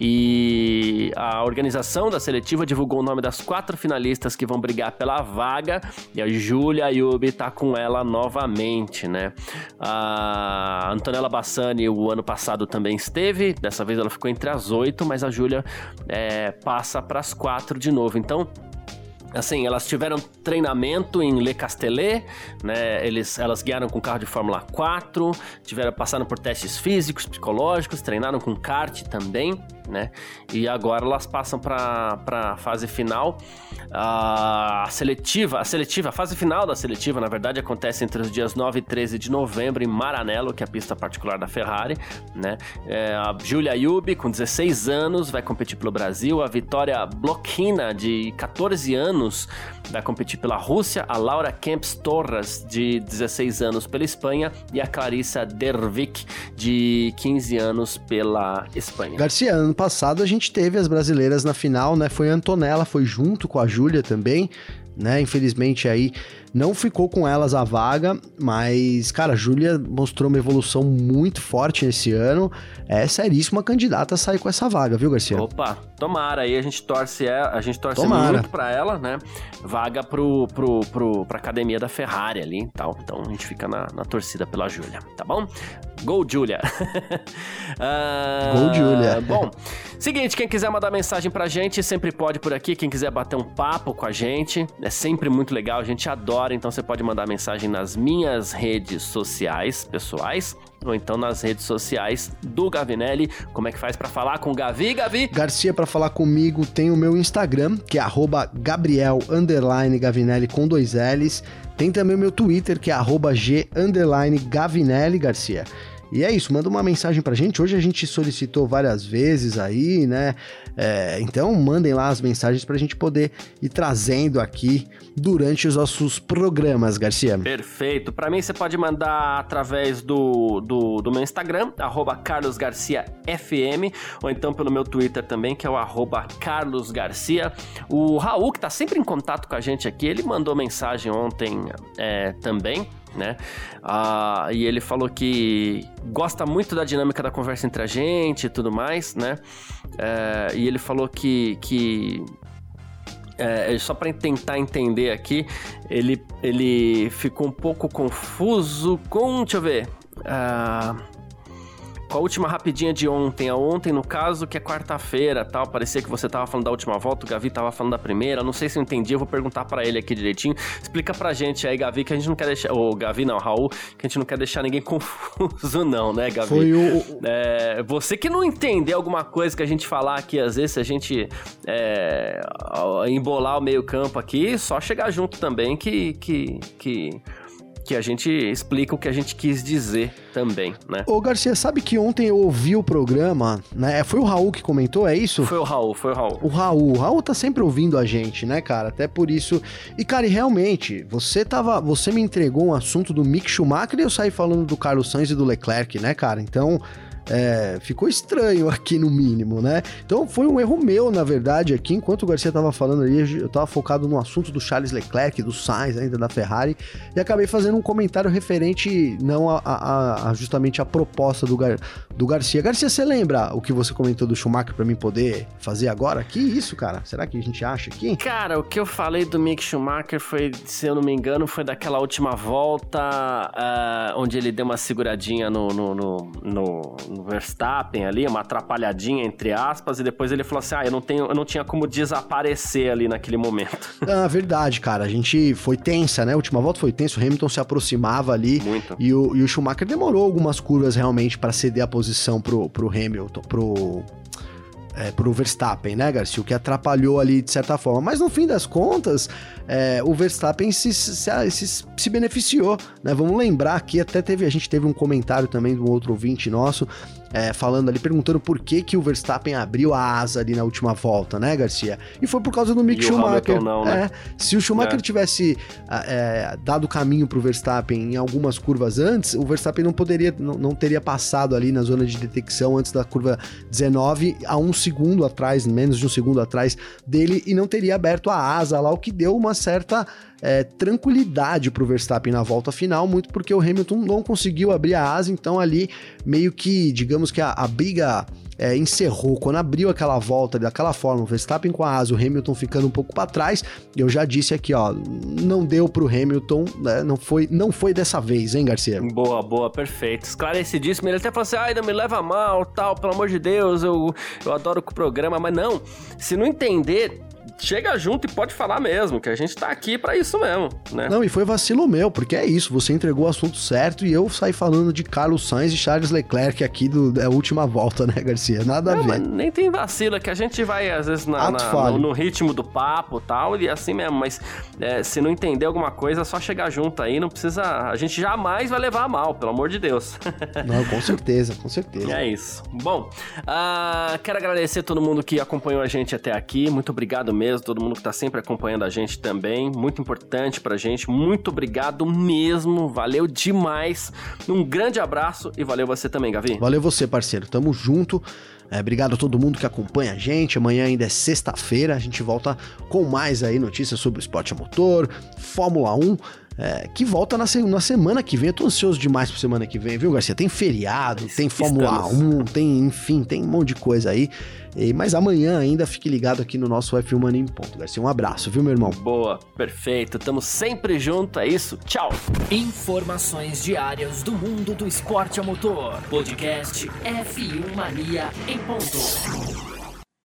E a organização da seletiva divulgou o nome das quatro finalistas que vão brigar pela vaga. E a Júlia Ayub tá com ela novamente, né? A Antonella Bassani o ano passado também esteve. Dessa vez ela ficou entre as oito, mas a Júlia é, passa para as quatro de novo. Então Assim, elas tiveram treinamento em Le Castellet, né? Eles, elas guiaram com carro de Fórmula 4, tiveram passaram por testes físicos, psicológicos, treinaram com kart também, né? E agora elas passam para a fase final. A seletiva, a seletiva, a fase final da seletiva, na verdade, acontece entre os dias 9 e 13 de novembro em Maranello, que é a pista particular da Ferrari, né? É, a Julia Ayub, com 16 anos, vai competir pelo Brasil. A Vitória Blochina, de 14 anos, vai competir pela Rússia. A Laura Kempis Torres, de 16 anos, pela Espanha. E a Clarissa Dervik, de 15 anos, pela Espanha. Garcia, ano passado a gente teve as brasileiras na final, né? Foi a Antonella, foi junto com a Júlia também, né? Infelizmente aí não ficou com elas a vaga, mas, cara, a Júlia mostrou uma evolução muito forte nesse ano. É seríssima candidata a sair com essa vaga, viu, Garcia? Opa, tomara. Aí a gente torce, a gente torce tomara. muito pra ela, né? Vaga pro, pro, pro, pra academia da Ferrari ali e tal. Então a gente fica na, na torcida pela Júlia, tá bom? Gol, Júlia. *laughs* uh, Gol, Júlia. Bom, seguinte, quem quiser mandar mensagem pra gente, sempre pode por aqui. Quem quiser bater um papo com a gente, é sempre muito legal. A gente adora então você pode mandar mensagem nas minhas redes sociais pessoais ou então nas redes sociais do Gavinelli. Como é que faz para falar com o Gavi, Gavi? Garcia, para falar comigo, tem o meu Instagram, que é Gabriel Gavinelli com dois L's. Tem também o meu Twitter, que é G Gavinelli Garcia. E é isso, manda uma mensagem pra gente. Hoje a gente solicitou várias vezes aí, né? É, então mandem lá as mensagens pra gente poder ir trazendo aqui durante os nossos programas, Garcia. Perfeito. Para mim você pode mandar através do, do, do meu Instagram, carlosgarciafm, ou então pelo meu Twitter também, que é o carlosgarcia. O Raul, que tá sempre em contato com a gente aqui, ele mandou mensagem ontem é, também né? Ah, e ele falou que gosta muito da dinâmica da conversa entre a gente e tudo mais, né? É, e ele falou que, que é, só para tentar entender aqui, ele, ele ficou um pouco confuso com. Deixa eu ver. Uh, com a última rapidinha de ontem, a ontem no caso, que é quarta-feira, tal, parecia que você tava falando da última volta, o Gavi tava falando da primeira, não sei se eu entendi, eu vou perguntar para ele aqui direitinho. Explica pra gente aí, Gavi, que a gente não quer deixar, ou Gavi não, Raul, que a gente não quer deixar ninguém *laughs* confuso não, né, Gavi? Foi o... É, você que não entender alguma coisa que a gente falar aqui, às vezes, se a gente é, embolar o meio campo aqui, só chegar junto também que, que, que que a gente explica o que a gente quis dizer também, né? Ô Garcia, sabe que ontem eu ouvi o programa, né? Foi o Raul que comentou, é isso? Foi o Raul, foi o Raul. O Raul, o Raul tá sempre ouvindo a gente, né, cara? Até por isso. E cara, e realmente, você tava, você me entregou um assunto do Mick Schumacher e eu saí falando do Carlos Sainz e do Leclerc, né, cara? Então, é, ficou estranho aqui no mínimo, né? Então foi um erro meu, na verdade, aqui, enquanto o Garcia tava falando ali, eu tava focado no assunto do Charles Leclerc, do Sainz ainda da Ferrari, e acabei fazendo um comentário referente não a, a, a justamente a proposta do, Gar, do Garcia. Garcia, você lembra o que você comentou do Schumacher para mim poder fazer agora? Que isso, cara? Será que a gente acha aqui? Cara, o que eu falei do Mick Schumacher foi, se eu não me engano, foi daquela última volta uh, onde ele deu uma seguradinha no, no, no, no Verstappen ali, uma atrapalhadinha entre aspas, e depois ele falou assim: "Ah, eu não tenho, eu não tinha como desaparecer ali naquele momento". *laughs* Ah, verdade, cara. A gente foi tensa, né? A última volta foi tensa, o Hamilton se aproximava ali Muito. E, o, e o Schumacher demorou algumas curvas realmente para ceder a posição pro, pro Hamilton, pro é, pro Verstappen, né, Garcia? O que atrapalhou ali de certa forma. Mas no fim das contas, é, o Verstappen se, se, se, se, beneficiou, né? Vamos lembrar que até teve, a gente teve um comentário também de um outro ouvinte nosso é, falando ali, perguntando por que, que o Verstappen abriu a asa ali na última volta, né, Garcia? E foi por causa do Mick e Schumacher. O não, né? É, se o Schumacher é. tivesse é, dado caminho pro Verstappen em algumas curvas antes, o Verstappen não poderia, não, não, teria passado ali na zona de detecção antes da curva 19 a um segundo atrás, menos de um segundo atrás dele, e não teria aberto a asa lá, o que deu uma certa é, tranquilidade para o Verstappen na volta final, muito porque o Hamilton não conseguiu abrir a asa, então ali meio que, digamos que a, a briga é, encerrou, quando abriu aquela volta daquela forma, o Verstappen com a asa, o Hamilton ficando um pouco para trás, eu já disse aqui, ó, não deu pro Hamilton, né, não foi, não foi dessa vez, hein, Garcia? Boa, boa, perfeito. Esclarecidíssimo, ele até falou assim, ai, não me leva mal, tal, pelo amor de Deus, eu, eu adoro o programa, mas não, se não entender, chega junto e pode falar mesmo, que a gente tá aqui para isso mesmo, né? Não, e foi vacilo meu, porque é isso, você entregou o assunto certo e eu saí falando de Carlos Sainz e Charles Leclerc aqui do, da última volta, *laughs* né, Garcia? Nada Não, a ver. nem tem vacila, que a gente vai, às vezes, na, na no, no, ritmo do papo e tal, e assim mesmo, mas é, se não entender alguma coisa, é só chegar junto aí, não precisa. A gente jamais vai levar a mal, pelo amor de Deus. *laughs* não, com certeza, com certeza. É isso. Bom, uh, quero agradecer todo mundo que acompanhou a gente até aqui, muito obrigado mesmo mesmo, todo mundo que está sempre acompanhando a gente também. Muito importante pra gente. Muito obrigado mesmo. Valeu demais. Um grande abraço e valeu você também, Gavi. Valeu você, parceiro. Tamo junto. É, obrigado a todo mundo que acompanha a gente. Amanhã ainda é sexta-feira. A gente volta com mais aí notícias sobre o esporte a motor, Fórmula 1 é, que volta na, na, semana que vem. Eu tô ansioso demais pra semana que vem, viu, Garcia? Tem feriado, tem Fórmula 1, tem, enfim, tem um monte de coisa aí. E, mas amanhã ainda fique ligado aqui no nosso F1 Mania em Ponto, Garcia. Um abraço, viu, meu irmão? Boa, perfeito. Tamo sempre junto, é isso. Tchau. Informações diárias do mundo do esporte a motor. Podcast F1 Mania em Ponto.